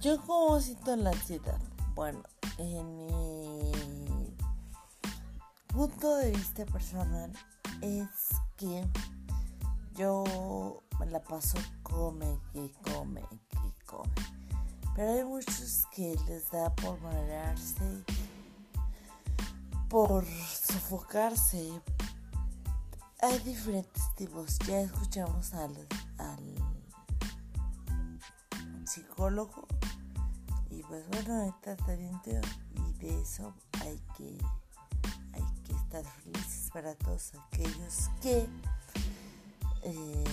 Yo como siento la ansiedad. Bueno, en mi punto de vista personal es que yo me la paso come, que come, que come. Pero hay muchos que les da por marearse, por sofocarse. Hay diferentes tipos. Ya escuchamos al, al psicólogo y pues bueno, está bien y de eso hay que, hay que estar felices para todos aquellos que eh,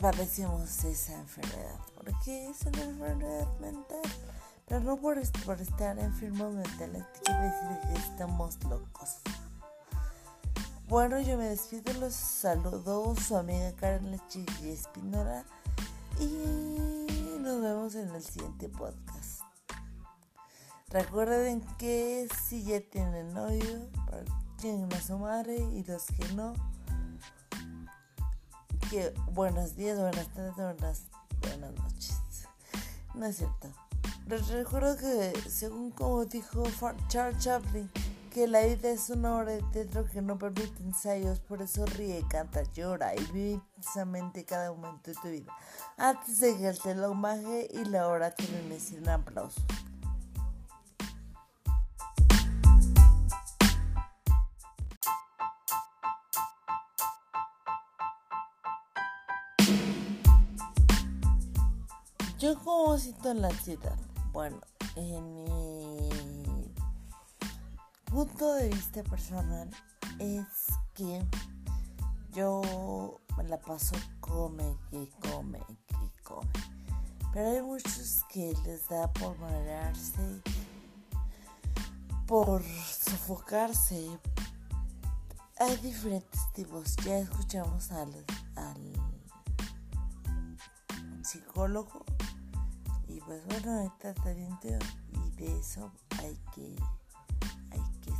padecemos esa enfermedad, porque es una enfermedad mental, pero no por, estar enfermos mentales quiere decir que estamos locos. Bueno, yo me despido, los saludo su amiga Karen Lechigue Espinola y en el siguiente podcast. Recuerden que si ya tienen novio, tienen a su madre y los que no, que buenos días, buenas tardes, buenas, buenas noches. No es cierto. Les recuerdo que, según como dijo Charles Chaplin, que la vida es una obra de teatro que no permite ensayos, por eso ríe, canta, llora y vive intensamente cada momento de tu vida. Antes de que el telón baje y la hora termine sin aplausos. Yo como siento la ansiedad. Bueno, en mi punto de vista personal es que yo me la paso come, que come, que come. Pero hay muchos que les da por marearse, por sofocarse. Hay diferentes tipos. Ya escuchamos al, al psicólogo y pues bueno, está bien y de eso hay que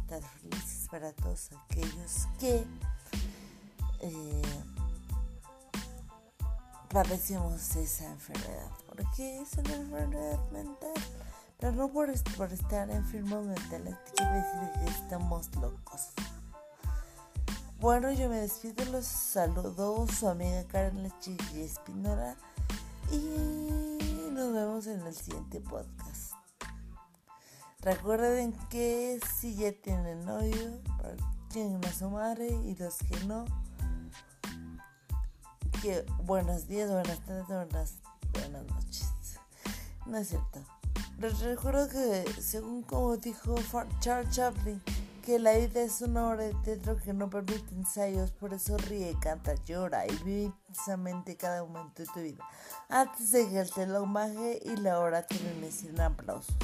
estar felices para todos aquellos que eh, padecemos esa enfermedad, porque es una enfermedad mental, pero no por, estar enfermos mentales quiere decir que estamos locos. Bueno, yo me despido, los saludo su amiga Karen Lechigue Espinola y nos vemos en el siguiente podcast. Recuerden que si ya tienen novio, tienen a su madre y los que no, que buenos días, buenas tardes, buenas, buenas noches. No es cierto. Les recuerdo que, según como dijo Charles Chaplin, que la vida es una obra de teatro que no permite ensayos, por eso ríe, canta, llora y vive intensamente cada momento de tu vida. Antes de que el telón baje y la hora termine sin aplausos.